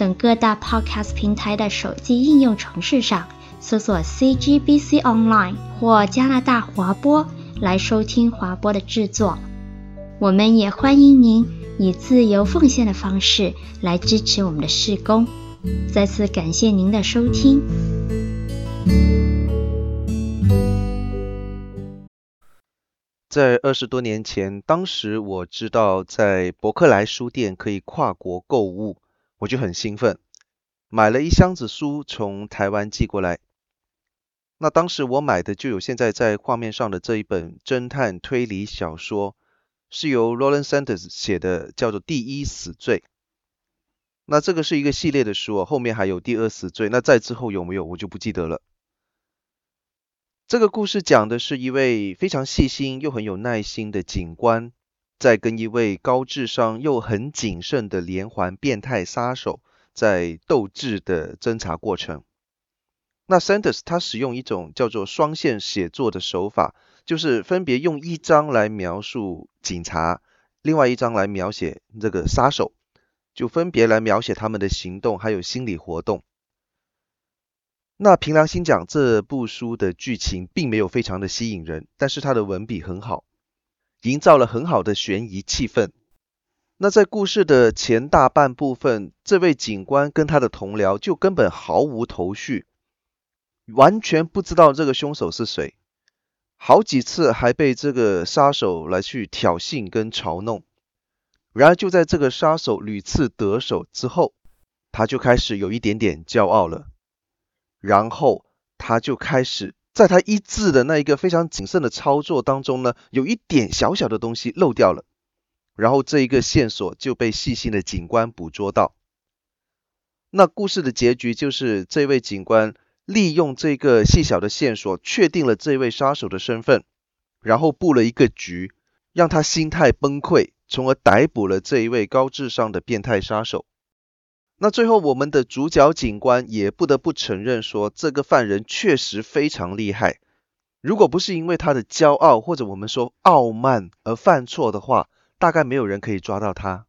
等各大 Podcast 平台的手机应用程式上搜索 CGBC Online 或加拿大华播来收听华播的制作。我们也欢迎您以自由奉献的方式来支持我们的事工。再次感谢您的收听。在二十多年前，当时我知道在伯克莱书店可以跨国购物。我就很兴奋，买了一箱子书从台湾寄过来。那当时我买的就有现在在画面上的这一本侦探推理小说，是由 Roland Sanders 写的，叫做《第一死罪》。那这个是一个系列的书哦，后面还有第二死罪。那再之后有没有，我就不记得了。这个故事讲的是一位非常细心又很有耐心的警官。在跟一位高智商又很谨慎的连环变态杀手在斗智的侦查过程。那 Sanders 他使用一种叫做双线写作的手法，就是分别用一章来描述警察，另外一章来描写这个杀手，就分别来描写他们的行动还有心理活动。那凭良心讲，这部书的剧情并没有非常的吸引人，但是他的文笔很好。营造了很好的悬疑气氛。那在故事的前大半部分，这位警官跟他的同僚就根本毫无头绪，完全不知道这个凶手是谁。好几次还被这个杀手来去挑衅跟嘲弄。然而就在这个杀手屡次得手之后，他就开始有一点点骄傲了。然后他就开始。在他一字的那一个非常谨慎的操作当中呢，有一点小小的东西漏掉了，然后这一个线索就被细心的警官捕捉到。那故事的结局就是这位警官利用这个细小的线索，确定了这位杀手的身份，然后布了一个局，让他心态崩溃，从而逮捕了这一位高智商的变态杀手。那最后，我们的主角警官也不得不承认说，这个犯人确实非常厉害。如果不是因为他的骄傲或者我们说傲慢而犯错的话，大概没有人可以抓到他。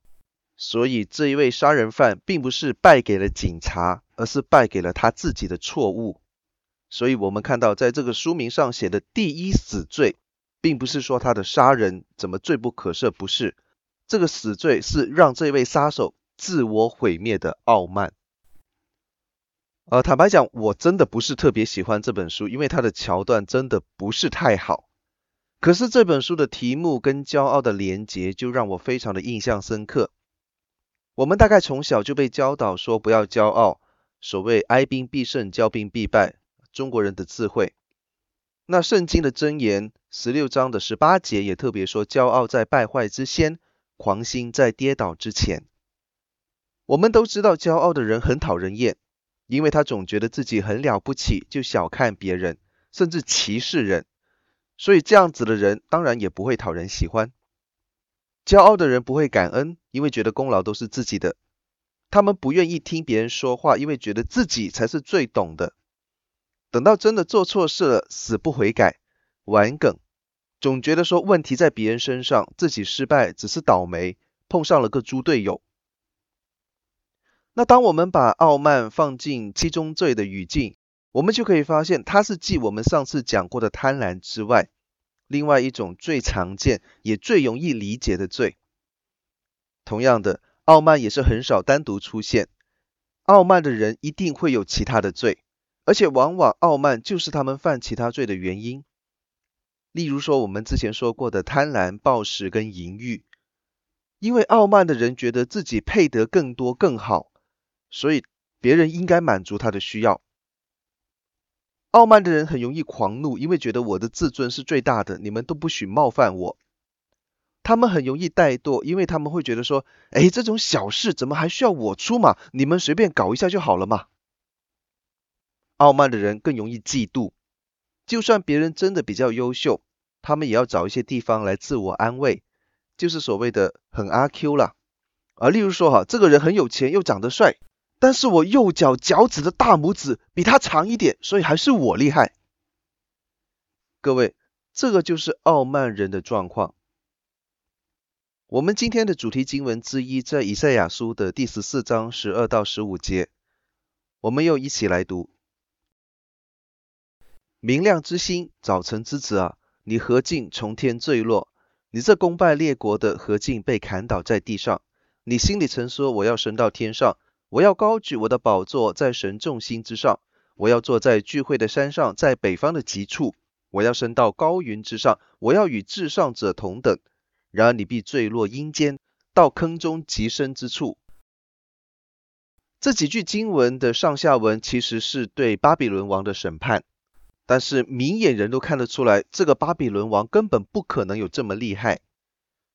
所以这一位杀人犯并不是败给了警察，而是败给了他自己的错误。所以我们看到，在这个书名上写的第一死罪，并不是说他的杀人怎么罪不可赦，不是。这个死罪是让这位杀手。自我毁灭的傲慢。呃，坦白讲，我真的不是特别喜欢这本书，因为它的桥段真的不是太好。可是这本书的题目跟骄傲的连结，就让我非常的印象深刻。我们大概从小就被教导说不要骄傲，所谓哀兵必胜，骄兵必败，中国人的智慧。那圣经的箴言十六章的十八节也特别说，骄傲在败坏之先，狂心在跌倒之前。我们都知道，骄傲的人很讨人厌，因为他总觉得自己很了不起，就小看别人，甚至歧视人。所以这样子的人当然也不会讨人喜欢。骄傲的人不会感恩，因为觉得功劳都是自己的。他们不愿意听别人说话，因为觉得自己才是最懂的。等到真的做错事了，死不悔改，玩梗，总觉得说问题在别人身上，自己失败只是倒霉，碰上了个猪队友。那当我们把傲慢放进七宗罪的语境，我们就可以发现，它是继我们上次讲过的贪婪之外，另外一种最常见也最容易理解的罪。同样的，傲慢也是很少单独出现，傲慢的人一定会有其他的罪，而且往往傲慢就是他们犯其他罪的原因。例如说，我们之前说过的贪婪、暴食跟淫欲，因为傲慢的人觉得自己配得更多、更好。所以别人应该满足他的需要。傲慢的人很容易狂怒，因为觉得我的自尊是最大的，你们都不许冒犯我。他们很容易怠惰，因为他们会觉得说，哎，这种小事怎么还需要我出马？你们随便搞一下就好了嘛。傲慢的人更容易嫉妒，就算别人真的比较优秀，他们也要找一些地方来自我安慰，就是所谓的很阿 Q 啦。啊，例如说哈，这个人很有钱又长得帅，但是我右脚脚趾的大拇指比他长一点，所以还是我厉害。各位，这个就是傲慢人的状况。我们今天的主题经文之一在以赛亚书的第十四章十二到十五节，我们又一起来读。明亮之星，早晨之子啊，你何竟从天坠落？你这功败列国的，何竟被砍倒在地上？你心里曾说：“我要升到天上，我要高举我的宝座在神众星之上，我要坐在聚会的山上，在北方的极处，我要升到高云之上，我要与至上者同等。”然而你必坠落阴间，到坑中极深之处。这几句经文的上下文其实是对巴比伦王的审判，但是明眼人都看得出来，这个巴比伦王根本不可能有这么厉害。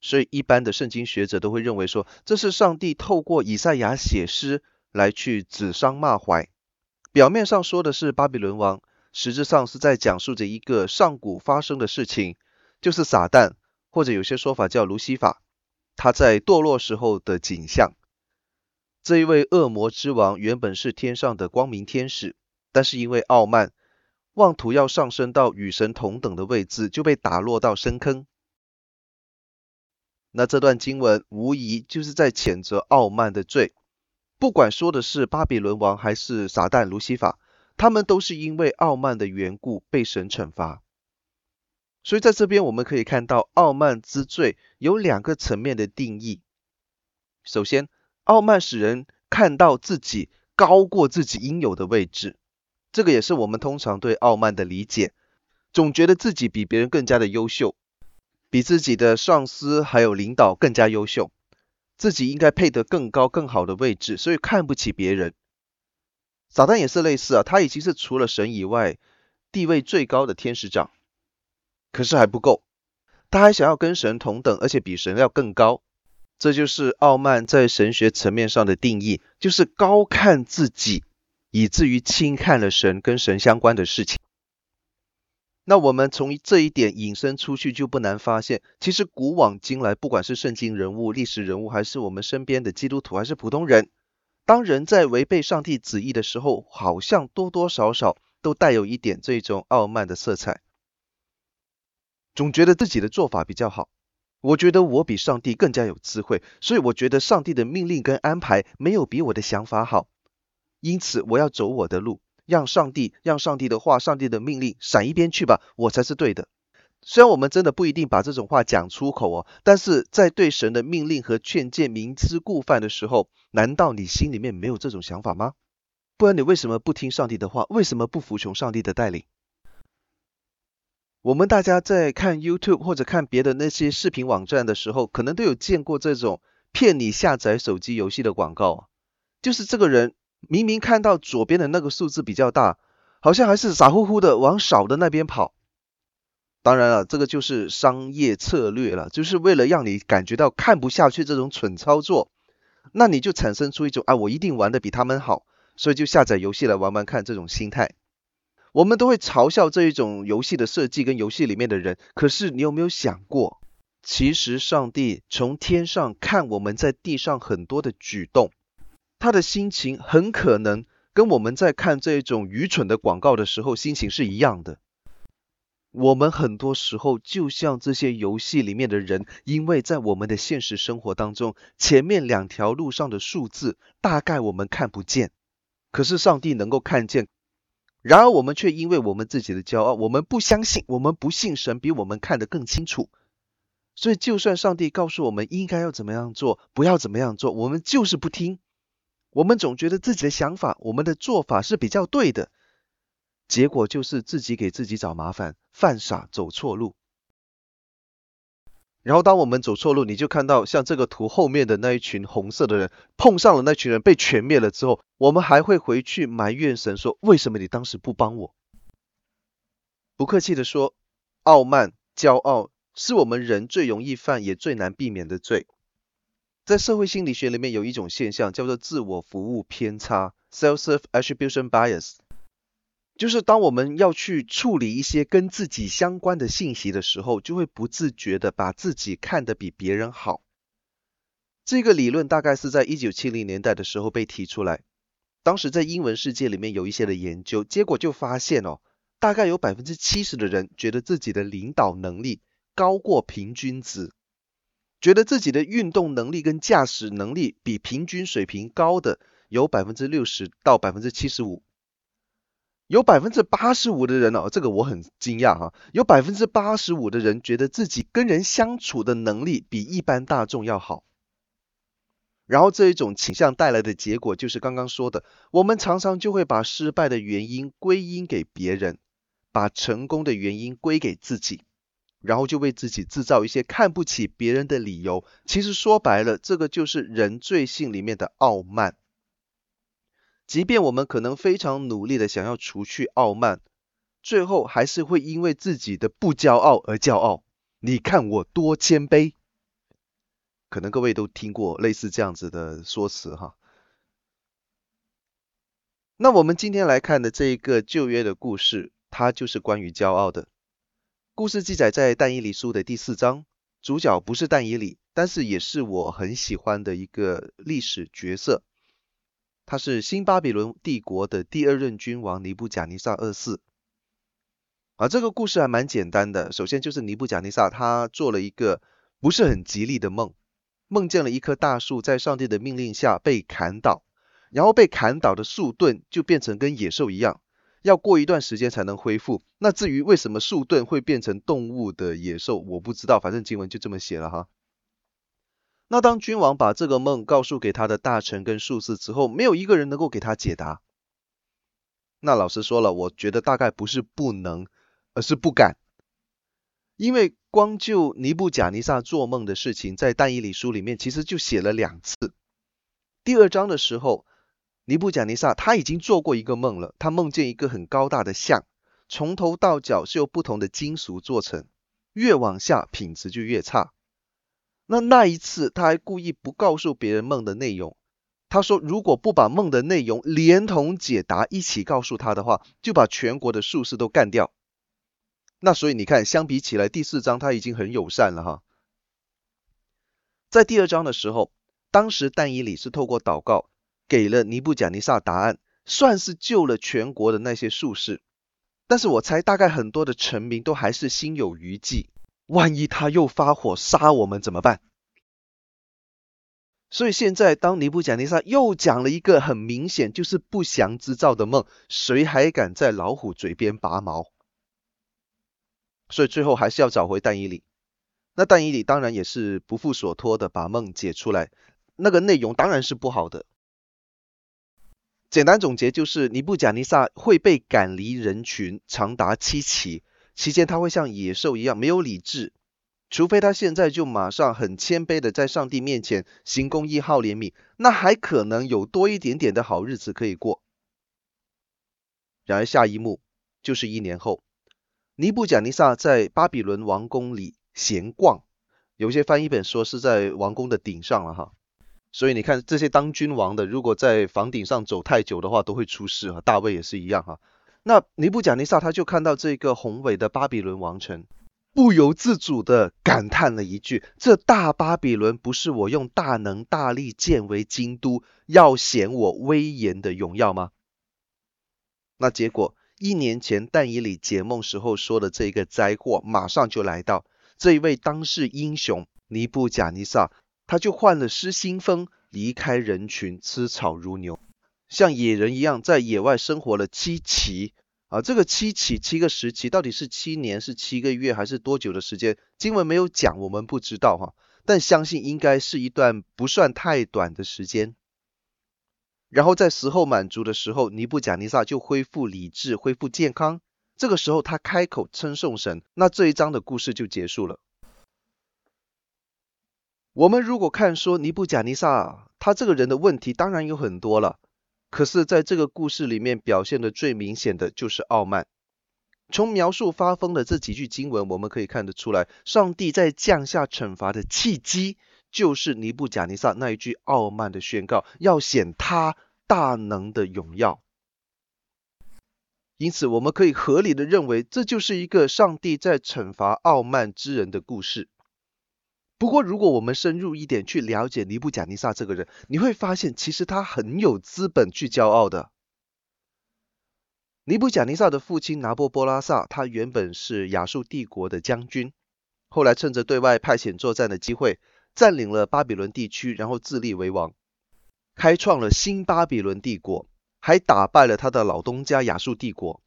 所以，一般的圣经学者都会认为说，这是上帝透过以赛亚写诗来去指桑骂槐。表面上说的是巴比伦王，实质上是在讲述着一个上古发生的事情，就是撒旦，或者有些说法叫卢西法，他在堕落时候的景象。这一位恶魔之王原本是天上的光明天使，但是因为傲慢，妄图要上升到与神同等的位置，就被打落到深坑。那这段经文无疑就是在谴责傲慢的罪，不管说的是巴比伦王还是撒旦卢西法，他们都是因为傲慢的缘故被神惩罚。所以在这边我们可以看到，傲慢之罪有两个层面的定义。首先，傲慢使人看到自己高过自己应有的位置，这个也是我们通常对傲慢的理解，总觉得自己比别人更加的优秀。比自己的上司还有领导更加优秀，自己应该配得更高更好的位置，所以看不起别人。撒旦也是类似啊，他已经是除了神以外地位最高的天使长，可是还不够，他还想要跟神同等，而且比神要更高。这就是傲慢在神学层面上的定义，就是高看自己，以至于轻看了神跟神相关的事情。那我们从这一点引申出去，就不难发现，其实古往今来，不管是圣经人物、历史人物，还是我们身边的基督徒，还是普通人，当人在违背上帝旨意的时候，好像多多少少都带有一点这种傲慢的色彩，总觉得自己的做法比较好。我觉得我比上帝更加有智慧，所以我觉得上帝的命令跟安排没有比我的想法好，因此我要走我的路。让上帝，让上帝的话、上帝的命令闪一边去吧，我才是对的。虽然我们真的不一定把这种话讲出口哦，但是在对神的命令和劝诫明知故犯的时候，难道你心里面没有这种想法吗？不然你为什么不听上帝的话？为什么不服从上帝的带领？我们大家在看 YouTube 或者看别的那些视频网站的时候，可能都有见过这种骗你下载手机游戏的广告，就是这个人。明明看到左边的那个数字比较大，好像还是傻乎乎的往少的那边跑。当然了，这个就是商业策略了，就是为了让你感觉到看不下去这种蠢操作，那你就产生出一种啊，我一定玩的比他们好，所以就下载游戏来玩玩看这种心态。我们都会嘲笑这一种游戏的设计跟游戏里面的人，可是你有没有想过，其实上帝从天上看我们在地上很多的举动。他的心情很可能跟我们在看这种愚蠢的广告的时候心情是一样的。我们很多时候就像这些游戏里面的人，因为在我们的现实生活当中，前面两条路上的数字大概我们看不见，可是上帝能够看见。然而我们却因为我们自己的骄傲，我们不相信，我们不信神比我们看得更清楚。所以就算上帝告诉我们应该要怎么样做，不要怎么样做，我们就是不听。我们总觉得自己的想法，我们的做法是比较对的，结果就是自己给自己找麻烦，犯傻，走错路。然后当我们走错路，你就看到像这个图后面的那一群红色的人，碰上了那群人被全灭了之后，我们还会回去埋怨神说：为什么你当时不帮我？不客气的说，傲慢、骄傲是我们人最容易犯也最难避免的罪。在社会心理学里面有一种现象叫做自我服务偏差 （self-serve attribution bias），就是当我们要去处理一些跟自己相关的信息的时候，就会不自觉的把自己看得比别人好。这个理论大概是在一九七零年代的时候被提出来。当时在英文世界里面有一些的研究，结果就发现哦，大概有百分之七十的人觉得自己的领导能力高过平均值，觉得自己的运动能力跟驾驶能力比平均水平高的有百分之六十到百分之七十五，有百分之八十五的人哦，这个我很惊讶哈，有百分之八十五的人觉得自己跟人相处的能力比一般大众要好。然后这一种倾向带来的结果就是刚刚说的，我们常常就会把失败的原因归因给别人，把成功的原因归给自己，然后就为自己制造一些看不起别人的理由。其实说白了，这个就是人罪性里面的傲慢。即便我们可能非常努力的想要除去傲慢，最后还是会因为自己的不骄傲而骄傲。你看我多谦卑。可能各位都听过类似这样子的说辞哈。那我们今天来看的这一个旧约的故事，它就是关于骄傲的。故事记载在但以理书的第四章，主角不是但以理，但是也是我很喜欢的一个历史角色。他是新巴比伦帝国的第二任君王尼布甲尼撒二世。啊，这个故事还蛮简单的。首先就是尼布甲尼撒他做了一个不是很吉利的梦。梦见了一棵大树在上帝的命令下被砍倒，然后被砍倒的树盾就变成跟野兽一样，要过一段时间才能恢复。那至于为什么树盾会变成动物的野兽，我不知道，反正经文就这么写了哈。那当君王把这个梦告诉给他的大臣跟术士之后，没有一个人能够给他解答。那老师说了，我觉得大概不是不能，而是不敢。因为光就尼布甲尼撒做梦的事情，在但以理书里面其实就写了两次。第二章的时候，尼布甲尼撒他已经做过一个梦了，他梦见一个很高大的像，从头到脚是由不同的金属做成，越往下品质就越差。那那一次他还故意不告诉别人梦的内容，他说如果不把梦的内容连同解答一起告诉他的话，就把全国的术士都干掉。那所以你看，相比起来，第四章他已经很友善了哈。在第二章的时候，当时但以理是透过祷告给了尼布甲尼撒答案，算是救了全国的那些术士。但是我猜大概很多的臣民都还是心有余悸，万一他又发火杀我们怎么办？所以现在当尼布甲尼撒又讲了一个很明显就是不祥之兆的梦，谁还敢在老虎嘴边拔毛？所以最后还是要找回但伊里。那但伊里当然也是不负所托的，把梦解出来。那个内容当然是不好的。简单总结就是，尼布甲尼撒会被赶离人群长达七期，期间他会像野兽一样没有理智，除非他现在就马上很谦卑的在上帝面前行公义、好怜悯，那还可能有多一点点的好日子可以过。然而下一幕就是一年后。尼布甲尼撒在巴比伦王宫里闲逛，有些翻译本说是在王宫的顶上了哈。所以你看这些当君王的，如果在房顶上走太久的话，都会出事哈。大卫也是一样哈。那尼布甲尼撒他就看到这个宏伟的巴比伦王城，不由自主的感叹了一句：这大巴比伦不是我用大能大力建为京都，要显我威严的荣耀吗？那结果。一年前，但以理解梦时候说的这个灾祸，马上就来到。这一位当世英雄尼布甲尼撒，他就患了失心疯，离开人群，吃草如牛，像野人一样在野外生活了七期。啊，这个七期七个时期，到底是七年，是七个月，还是多久的时间？经文没有讲，我们不知道哈。但相信应该是一段不算太短的时间。然后在时候满足的时候，尼布甲尼撒就恢复理智，恢复健康。这个时候他开口称颂神，那这一章的故事就结束了。我们如果看说尼布甲尼撒他这个人的问题，当然有很多了。可是在这个故事里面表现的最明显的就是傲慢。从描述发疯的这几句经文，我们可以看得出来，上帝在降下惩罚的契机，就是尼布甲尼撒那一句傲慢的宣告，要显他大能的荣耀。因此，我们可以合理的认为，这就是一个上帝在惩罚傲慢之人的故事。不过，如果我们深入一点去了解尼布甲尼撒这个人，你会发现，其实他很有资本去骄傲的。尼布甲尼撒的父亲拿波波拉萨，他原本是亚述帝国的将军，后来趁着对外派遣作战的机会，占领了巴比伦地区，然后自立为王，开创了新巴比伦帝国，还打败了他的老东家亚述帝国。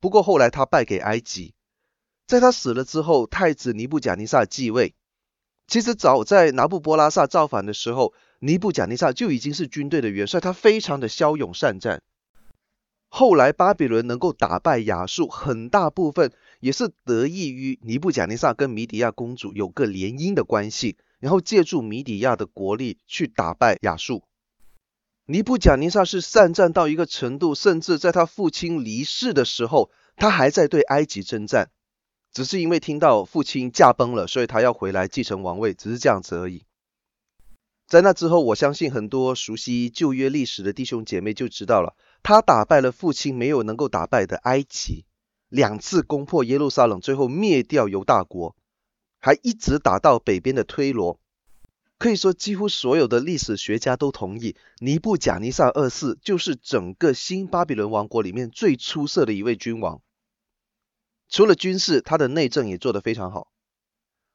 不过后来他败给埃及，在他死了之后，太子尼布甲尼撒继位。其实早在拿布波拉萨造反的时候，尼布甲尼撒就已经是军队的元帅，他非常的骁勇善战。后来巴比伦能够打败亚述，很大部分也是得益于尼布甲尼撒跟米底亚公主有个联姻的关系，然后借助米底亚的国力去打败亚述。尼布甲尼撒是善战到一个程度，甚至在他父亲离世的时候，他还在对埃及征战，只是因为听到父亲驾崩了，所以他要回来继承王位，只是这样子而已。在那之后，我相信很多熟悉旧约历史的弟兄姐妹就知道了。他打败了父亲没有能够打败的埃及，两次攻破耶路撒冷，最后灭掉犹大国，还一直打到北边的推罗。可以说，几乎所有的历史学家都同意，尼布甲尼撒二世就是整个新巴比伦王国里面最出色的一位君王。除了军事，他的内政也做得非常好。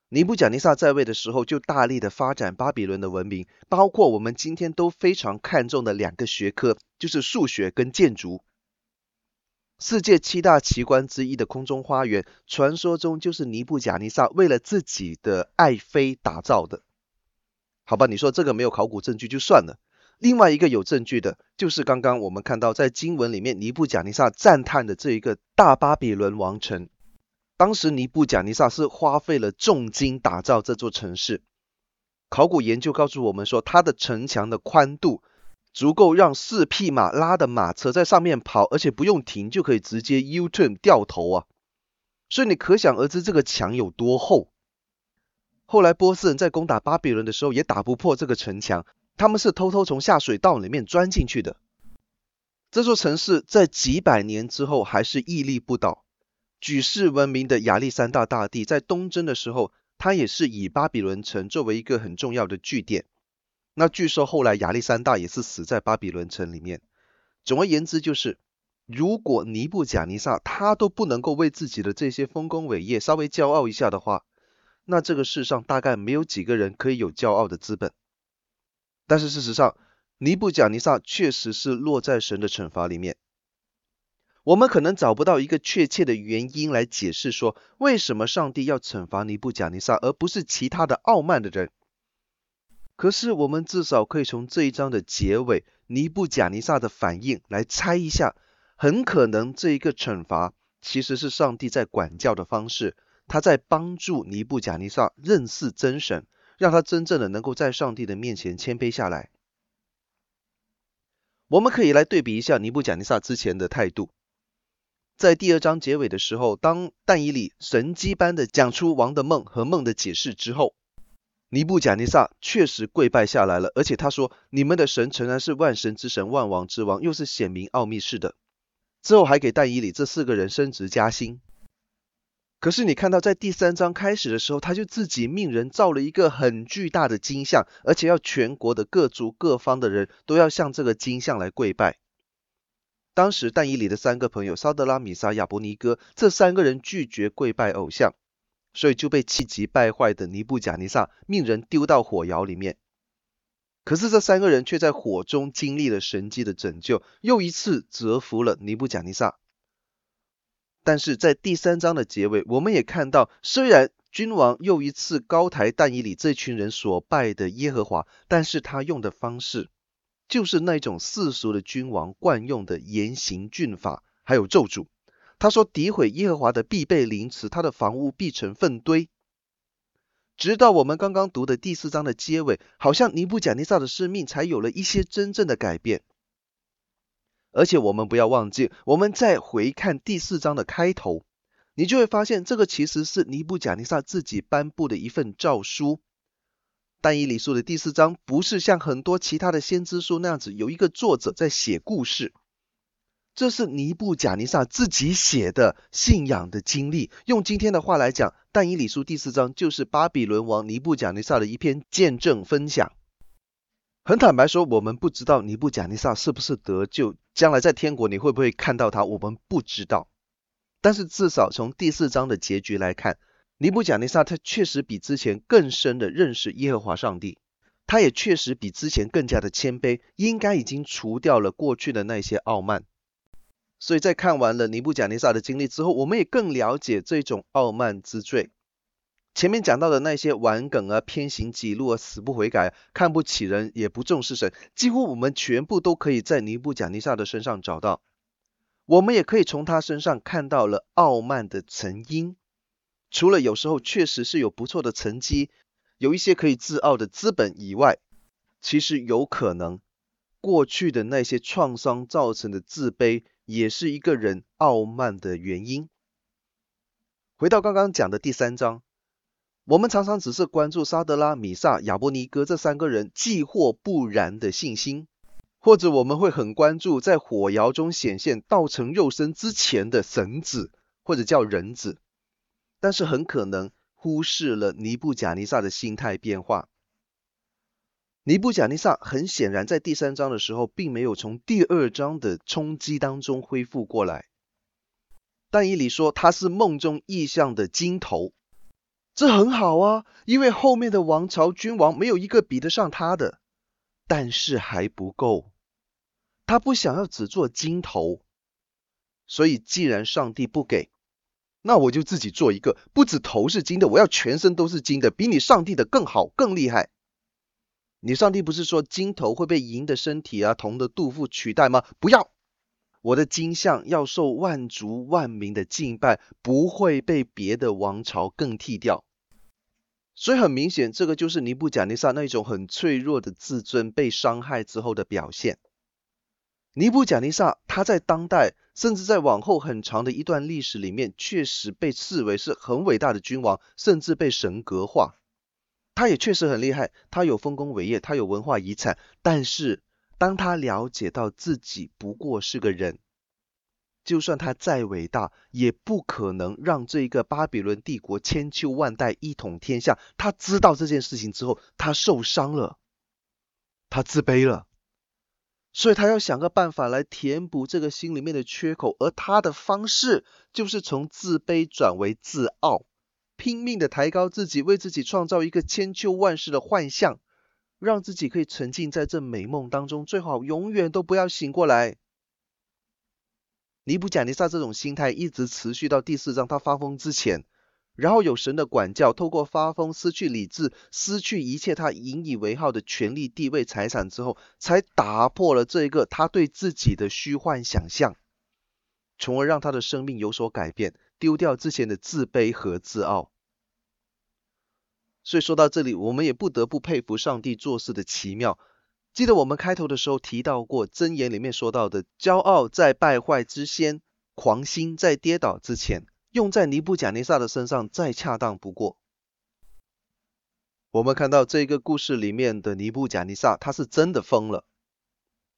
尼布甲尼撒在位的时候，就大力的发展巴比伦的文明，包括我们今天都非常看重的两个学科，就是数学跟建筑。世界七大奇观之一的空中花园，传说中就是尼布甲尼撒为了自己的爱妃打造的。好吧，你说这个没有考古证据就算了。另外一个有证据的，就是刚刚我们看到在经文里面尼布甲尼撒赞叹的这一个大巴比伦王城。当时尼布甲尼撒是花费了重金打造这座城市。考古研究告诉我们说，它的城墙的宽度足够让四匹马拉的马车在上面跑，而且不用停就可以直接 U-turn 掉头啊！所以你可想而知这个墙有多厚。后来波斯人在攻打巴比伦的时候也打不破这个城墙，他们是偷偷从下水道里面钻进去的。这座城市在几百年之后还是屹立不倒。举世闻名的亚历山大大帝在东征的时候，他也是以巴比伦城作为一个很重要的据点。那据说后来亚历山大也是死在巴比伦城里面。总而言之，就是如果尼布甲尼撒他都不能够为自己的这些丰功伟业稍微骄傲一下的话，那这个世上大概没有几个人可以有骄傲的资本。但是事实上，尼布甲尼撒确实是落在神的惩罚里面。我们可能找不到一个确切的原因来解释说，为什么上帝要惩罚尼布甲尼撒，而不是其他的傲慢的人。可是我们至少可以从这一章的结尾，尼布甲尼撒的反应来猜一下，很可能这一个惩罚其实是上帝在管教的方式，他在帮助尼布甲尼撒认识真神，让他真正的能够在上帝的面前谦卑下来。我们可以来对比一下尼布甲尼撒之前的态度。在第二章结尾的时候，当但以理神机般的讲出王的梦和梦的解释之后，尼布甲尼撒确实跪拜下来了，而且他说：“你们的神诚然是万神之神，万王之王，又是显明奥秘事的。”之后还给但以理这四个人升职加薪。可是你看到在第三章开始的时候，他就自己命人造了一个很巨大的金像，而且要全国的各族各方的人都要向这个金像来跪拜。当时但以理的三个朋友，沙得拉、米沙、亚伯尼歌，这三个人拒绝跪拜偶像，所以就被气急败坏的尼布甲尼撒命人丢到火窑里面。可是这三个人却在火中经历了神迹的拯救，又一次折服了尼布甲尼撒。但是在第三章的结尾，我们也看到，虽然君王又一次高抬但以里这群人所拜的耶和华，但是他用的方式。就是那种世俗的君王惯用的严刑峻法，还有咒诅。他说：“诋毁耶和华的必被凌迟，他的房屋必成粪堆。”直到我们刚刚读的第四章的结尾，好像尼布甲尼撒的生命才有了一些真正的改变。而且我们不要忘记，我们再回看第四章的开头，你就会发现，这个其实是尼布甲尼撒自己颁布的一份诏书。但以理书的第四章不是像很多其他的先知书那样子，有一个作者在写故事。这是尼布甲尼撒自己写的信仰的经历。用今天的话来讲，但以理书第四章就是巴比伦王尼布甲尼撒的一篇见证分享。很坦白说，我们不知道尼布甲尼撒是不是得救，将来在天国你会不会看到他，我们不知道。但是至少从第四章的结局来看，尼布甲尼撒他确实比之前更深的认识耶和华上帝，他也确实比之前更加的谦卑，应该已经除掉了过去的那些傲慢。所以在看完了尼布甲尼撒的经历之后，我们也更了解这种傲慢之罪。前面讲到的那些玩梗啊、偏行己路啊、死不悔改、看不起人、也不重视神，几乎我们全部都可以在尼布甲尼撒的身上找到。我们也可以从他身上看到了傲慢的成因。除了有时候确实是有不错的成绩，有一些可以自傲的资本以外，其实有可能过去的那些创伤造成的自卑，也是一个人傲慢的原因。回到刚刚讲的第三章。我们常常只是关注沙德拉、米煞、亚伯尼歌这三个人既或不然的信心，或者我们会很关注在火窑中显现道成肉身之前的神子，或者叫人子，但是很可能忽视了尼布甲尼撒的心态变化。尼布甲尼撒很显然在第三章的时候，并没有从第二章的冲击当中恢复过来。但以理说他是梦中意象的金头。这很好啊，因为后面的王朝君王没有一个比得上他的，但是还不够。他不想要只做金头，所以既然上帝不给，那我就自己做一个，不止头是金的，我要全身都是金的，比你上帝的更好更厉害。你上帝不是说金头会被银的身体啊、铜的肚腹取代吗？不要。我的金像要受万族万民的敬拜，不会被别的王朝更替掉。所以很明显，这个就是尼布甲尼撒那种很脆弱的自尊被伤害之后的表现。尼布甲尼撒他在当代，甚至在往后很长的一段历史里面，确实被视为是很伟大的君王，甚至被神格化。他也确实很厉害，他有丰功伟业，他有文化遗产，但是。当他了解到自己不过是个人，就算他再伟大，也不可能让这一个巴比伦帝国千秋万代一统天下。他知道这件事情之后，他受伤了，他自卑了，所以他要想个办法来填补这个心里面的缺口。而他的方式就是从自卑转为自傲，拼命的抬高自己，为自己创造一个千秋万世的幻象。让自己可以沉浸在这美梦当中，最好永远都不要醒过来。尼布贾尼撒这种心态一直持续到第四章他发疯之前，然后有神的管教，透过发疯失去理智，失去一切他引以为傲的权力、地位、财产之后，才打破了这一个他对自己的虚幻想象，从而让他的生命有所改变，丢掉之前的自卑和自傲。所以说到这里，我们也不得不佩服上帝做事的奇妙。记得我们开头的时候提到过，箴言里面说到的，骄傲在败坏之先，狂心在跌倒之前，用在尼布甲尼撒的身上再恰当不过。我们看到这个故事里面的尼布甲尼撒，他是真的疯了。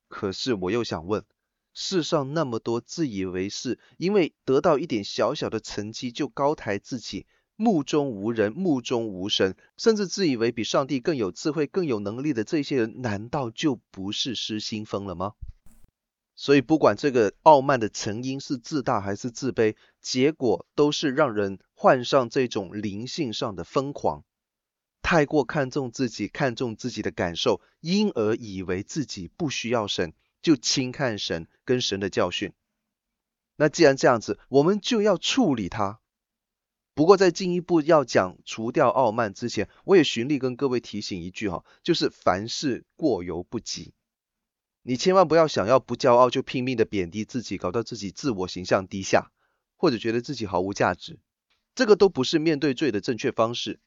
可是我又想问，世上那么多自以为是，因为得到一点小小的成绩就高抬自己。目中无人，目中无神，甚至自以为比上帝更有智慧、更有能力的这些人，难道就不是失心疯了吗？所以，不管这个傲慢的成因是自大还是自卑，结果都是让人患上这种灵性上的疯狂，太过看重自己，看重自己的感受，因而以为自己不需要神，就轻看神跟神的教训。那既然这样子，我们就要处理它。不过，在进一步要讲除掉傲慢之前，我也循例跟各位提醒一句哈，就是凡事过犹不及。你千万不要想要不骄傲就拼命的贬低自己，搞到自己自我形象低下，或者觉得自己毫无价值，这个都不是面对罪的正确方式。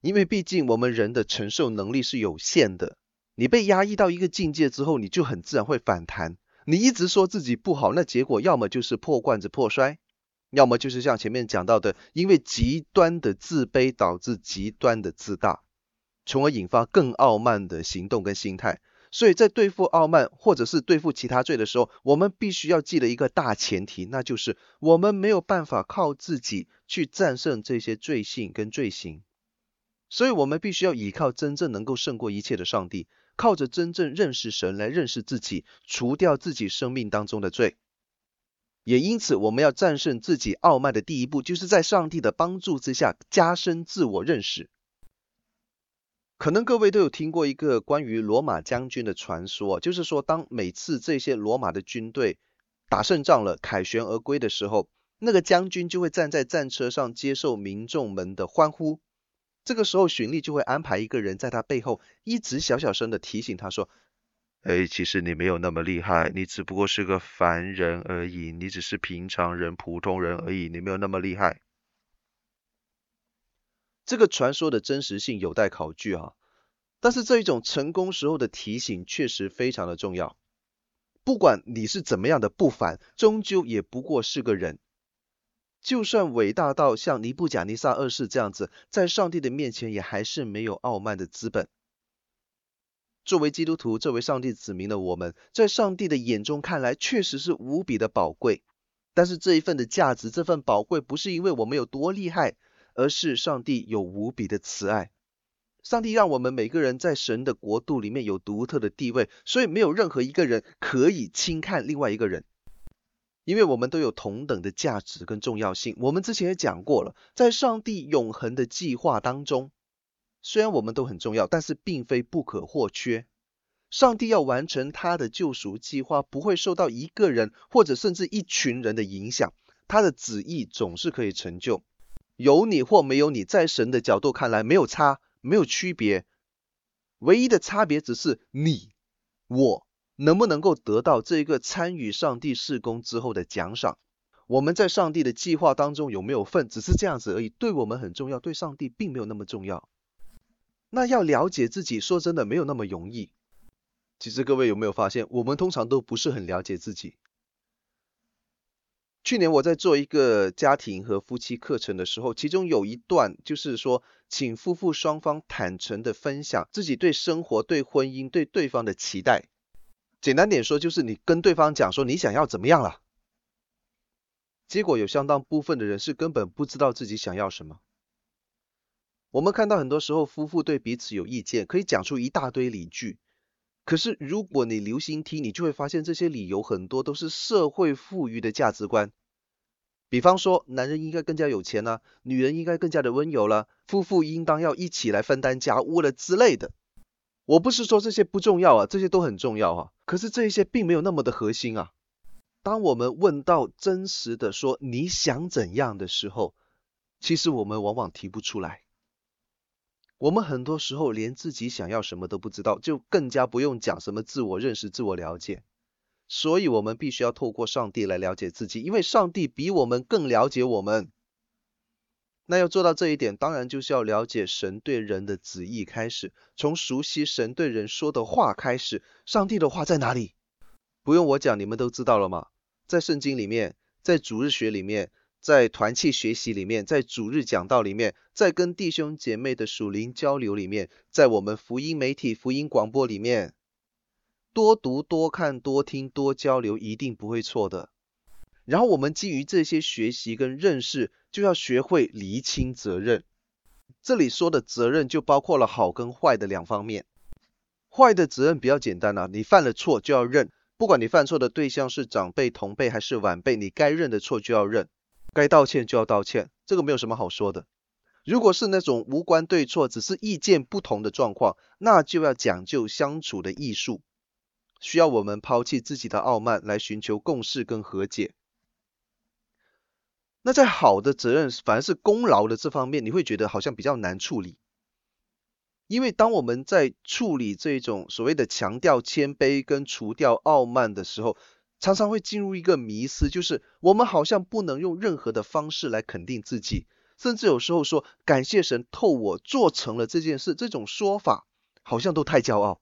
因为毕竟我们人的承受能力是有限的，你被压抑到一个境界之后，你就很自然会反弹。你一直说自己不好，那结果要么就是破罐子破摔，要么就是像前面讲到的，因为极端的自卑导致极端的自大，从而引发更傲慢的行动跟心态。所以在对付傲慢或者是对付其他罪的时候，我们必须要记得一个大前提，那就是我们没有办法靠自己去战胜这些罪性跟罪行。所以我们必须要依靠真正能够胜过一切的上帝，靠着真正认识神来认识自己，除掉自己生命当中的罪。也因此，我们要战胜自己傲慢的第一步，就是在上帝的帮助之下加深自我认识。可能各位都有听过一个关于罗马将军的传说，就是说，当每次这些罗马的军队打胜仗了，凯旋而归的时候，那个将军就会站在战车上接受民众们的欢呼。这个时候，荀彧就会安排一个人在他背后一直小小声的提醒他说：“哎，其实你没有那么厉害，你只不过是个凡人而已，你只是平常人、普通人而已，你没有那么厉害。”这个传说的真实性有待考据啊，但是这一种成功时候的提醒确实非常的重要。不管你是怎么样的不凡，终究也不过是个人。就算伟大到像尼布甲尼撒二世这样子，在上帝的面前也还是没有傲慢的资本。作为基督徒，作为上帝子民的我们，在上帝的眼中看来，确实是无比的宝贵。但是这一份的价值，这份宝贵，不是因为我们有多厉害，而是上帝有无比的慈爱。上帝让我们每个人在神的国度里面有独特的地位，所以没有任何一个人可以轻看另外一个人。因为我们都有同等的价值跟重要性，我们之前也讲过了，在上帝永恒的计划当中，虽然我们都很重要，但是并非不可或缺。上帝要完成他的救赎计划，不会受到一个人或者甚至一群人的影响，他的旨意总是可以成就。有你或没有你，在神的角度看来没有差，没有区别，唯一的差别只是你我。能不能够得到这一个参与上帝事工之后的奖赏？我们在上帝的计划当中有没有份？只是这样子而已。对我们很重要，对上帝并没有那么重要。那要了解自己，说真的没有那么容易。其实各位有没有发现，我们通常都不是很了解自己。去年我在做一个家庭和夫妻课程的时候，其中有一段就是说，请夫妇双方坦诚地分享自己对生活、对婚姻、对对方的期待。简单点说，就是你跟对方讲说你想要怎么样了，结果有相当部分的人是根本不知道自己想要什么。我们看到很多时候夫妇对彼此有意见，可以讲出一大堆理据，可是如果你留心听，你就会发现这些理由很多都是社会赋予的价值观。比方说，男人应该更加有钱了，女人应该更加的温柔了，夫妇应当要一起来分担家务了之类的。我不是说这些不重要啊，这些都很重要啊。可是这一些并没有那么的核心啊。当我们问到真实的说你想怎样的时候，其实我们往往提不出来。我们很多时候连自己想要什么都不知道，就更加不用讲什么自我认识、自我了解。所以我们必须要透过上帝来了解自己，因为上帝比我们更了解我们。那要做到这一点，当然就是要了解神对人的旨意开始，从熟悉神对人说的话开始。上帝的话在哪里？不用我讲，你们都知道了吗？在圣经里面，在主日学里面，在团契学习里面，在主日讲道里面，在跟弟兄姐妹的属灵交流里面，在我们福音媒体、福音广播里面，多读、多看、多听、多交流，一定不会错的。然后我们基于这些学习跟认识，就要学会厘清责任。这里说的责任就包括了好跟坏的两方面。坏的责任比较简单啊，你犯了错就要认，不管你犯错的对象是长辈、同辈还是晚辈，你该认的错就要认，该道歉就要道歉，这个没有什么好说的。如果是那种无关对错，只是意见不同的状况，那就要讲究相处的艺术，需要我们抛弃自己的傲慢来寻求共识跟和解。那在好的责任，反而是功劳的这方面，你会觉得好像比较难处理。因为当我们在处理这种所谓的强调谦卑跟除掉傲慢的时候，常常会进入一个迷思，就是我们好像不能用任何的方式来肯定自己，甚至有时候说感谢神透我做成了这件事，这种说法好像都太骄傲。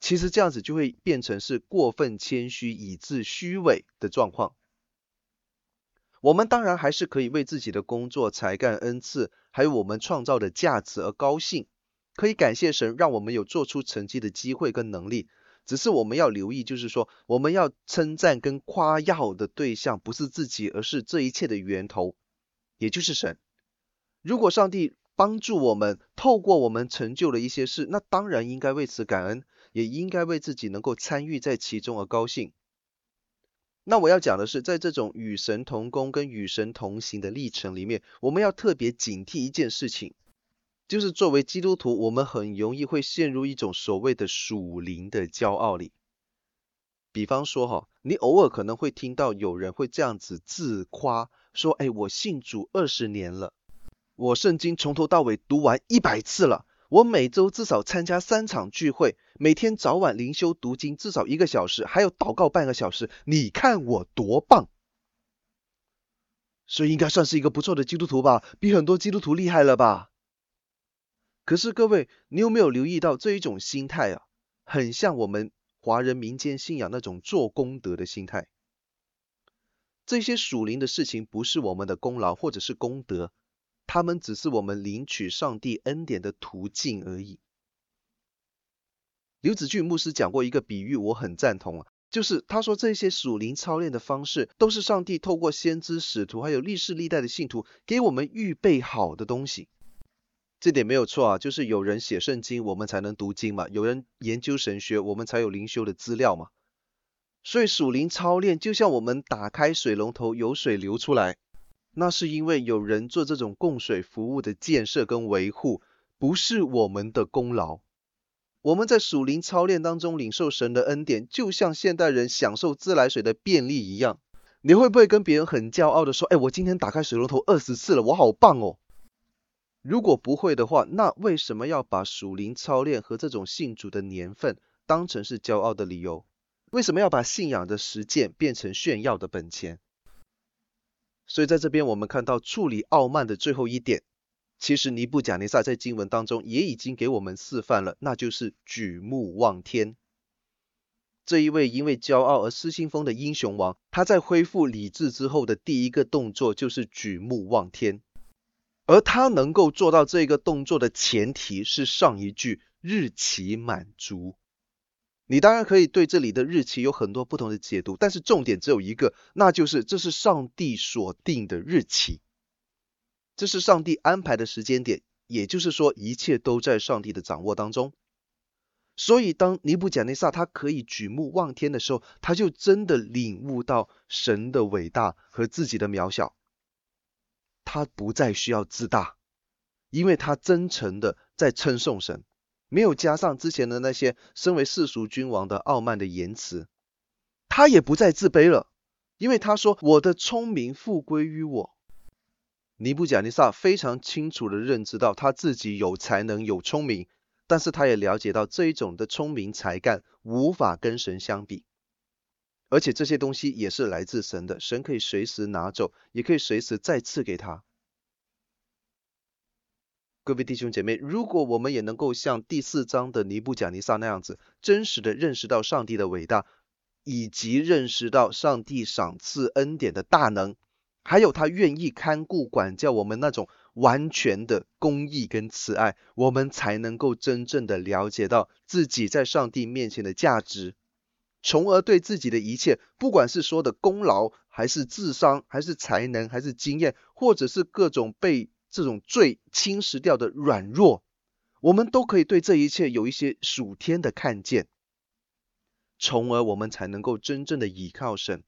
其实这样子就会变成是过分谦虚以致虚伪的状况。我们当然还是可以为自己的工作、才干、恩赐，还有我们创造的价值而高兴，可以感谢神，让我们有做出成绩的机会跟能力。只是我们要留意，就是说，我们要称赞跟夸耀的对象不是自己，而是这一切的源头，也就是神。如果上帝帮助我们，透过我们成就了一些事，那当然应该为此感恩，也应该为自己能够参与在其中而高兴。那我要讲的是，在这种与神同工跟与神同行的历程里面，我们要特别警惕一件事情。就是作为基督徒，我们很容易会陷入一种所谓的属灵的骄傲里。比方说哈，你偶尔可能会听到有人会这样子自夸，说：“哎，我信主二十年了，我圣经从头到尾读完一百次了，我每周至少参加三场聚会，每天早晚灵修读经至少一个小时，还有祷告半个小时。你看我多棒！所以应该算是一个不错的基督徒吧，比很多基督徒厉害了吧？”可是各位，你有没有留意到这一种心态啊？很像我们华人民间信仰那种做功德的心态。这些属灵的事情不是我们的功劳或者是功德，他们只是我们领取上帝恩典的途径而已。刘子俊牧师讲过一个比喻，我很赞同啊，就是他说这些属灵操练的方式，都是上帝透过先知、使徒还有历世历代的信徒给我们预备好的东西。这点没有错啊，就是有人写圣经，我们才能读经嘛；有人研究神学，我们才有灵修的资料嘛。所以属灵操练就像我们打开水龙头，有水流出来，那是因为有人做这种供水服务的建设跟维护，不是我们的功劳。我们在属灵操练当中领受神的恩典，就像现代人享受自来水的便利一样。你会不会跟别人很骄傲的说：“哎，我今天打开水龙头二十次了，我好棒哦！”如果不会的话，那为什么要把属灵操练和这种信主的年份当成是骄傲的理由？为什么要把信仰的实践变成炫耀的本钱？所以在这边我们看到处理傲慢的最后一点，其实尼布甲尼撒在经文当中也已经给我们示范了，那就是举目望天。这一位因为骄傲而失心疯的英雄王，他在恢复理智之后的第一个动作就是举目望天。而他能够做到这个动作的前提是上一句日期满足。你当然可以对这里的日期有很多不同的解读，但是重点只有一个，那就是这是上帝所定的日期，这是上帝安排的时间点，也就是说一切都在上帝的掌握当中。所以当尼布甲尼撒他可以举目望天的时候，他就真的领悟到神的伟大和自己的渺小。他不再需要自大，因为他真诚的在称颂神，没有加上之前的那些身为世俗君王的傲慢的言辞。他也不再自卑了，因为他说：“我的聪明复归于我。”尼布甲尼撒非常清楚的认知到他自己有才能、有聪明，但是他也了解到这一种的聪明才干无法跟神相比。而且这些东西也是来自神的，神可以随时拿走，也可以随时再赐给他。各位弟兄姐妹，如果我们也能够像第四章的尼布甲尼撒那样子，真实的认识到上帝的伟大，以及认识到上帝赏赐恩典的大能，还有他愿意看顾管教我们那种完全的公义跟慈爱，我们才能够真正的了解到自己在上帝面前的价值。从而对自己的一切，不管是说的功劳，还是智商，还是才能，还是经验，或者是各种被这种罪侵蚀掉的软弱，我们都可以对这一切有一些属天的看见，从而我们才能够真正的倚靠神，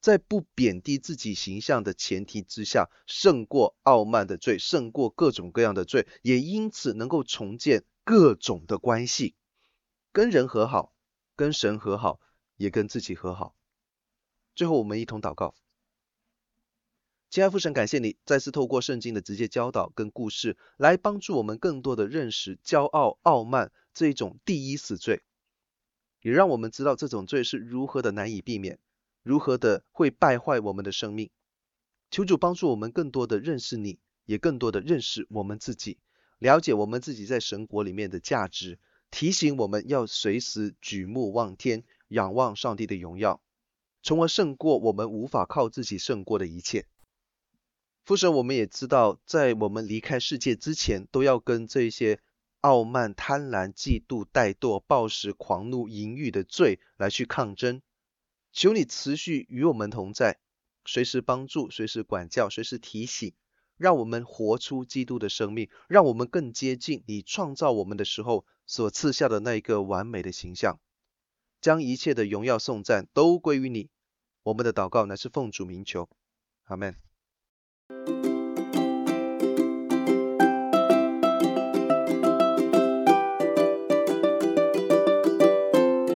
在不贬低自己形象的前提之下，胜过傲慢的罪，胜过各种各样的罪，也因此能够重建各种的关系，跟人和好，跟神和好。也跟自己和好。最后，我们一同祷告。亲爱父神，感谢你再次透过圣经的直接教导跟故事，来帮助我们更多的认识骄傲、傲慢这一种第一死罪，也让我们知道这种罪是如何的难以避免，如何的会败坏我们的生命。求主帮助我们更多的认识你，也更多的认识我们自己，了解我们自己在神国里面的价值。提醒我们要随时举目望天，仰望上帝的荣耀，从而胜过我们无法靠自己胜过的一切。父神，我们也知道，在我们离开世界之前，都要跟这些傲慢、贪婪、嫉妒、怠惰、暴食、狂怒、淫欲的罪来去抗争。求你持续与我们同在，随时帮助，随时管教，随时提醒。让我们活出基督的生命，让我们更接近你创造我们的时候所赐下的那一个完美的形象，将一切的荣耀颂赞都归于你。我们的祷告乃是奉主名求，阿门。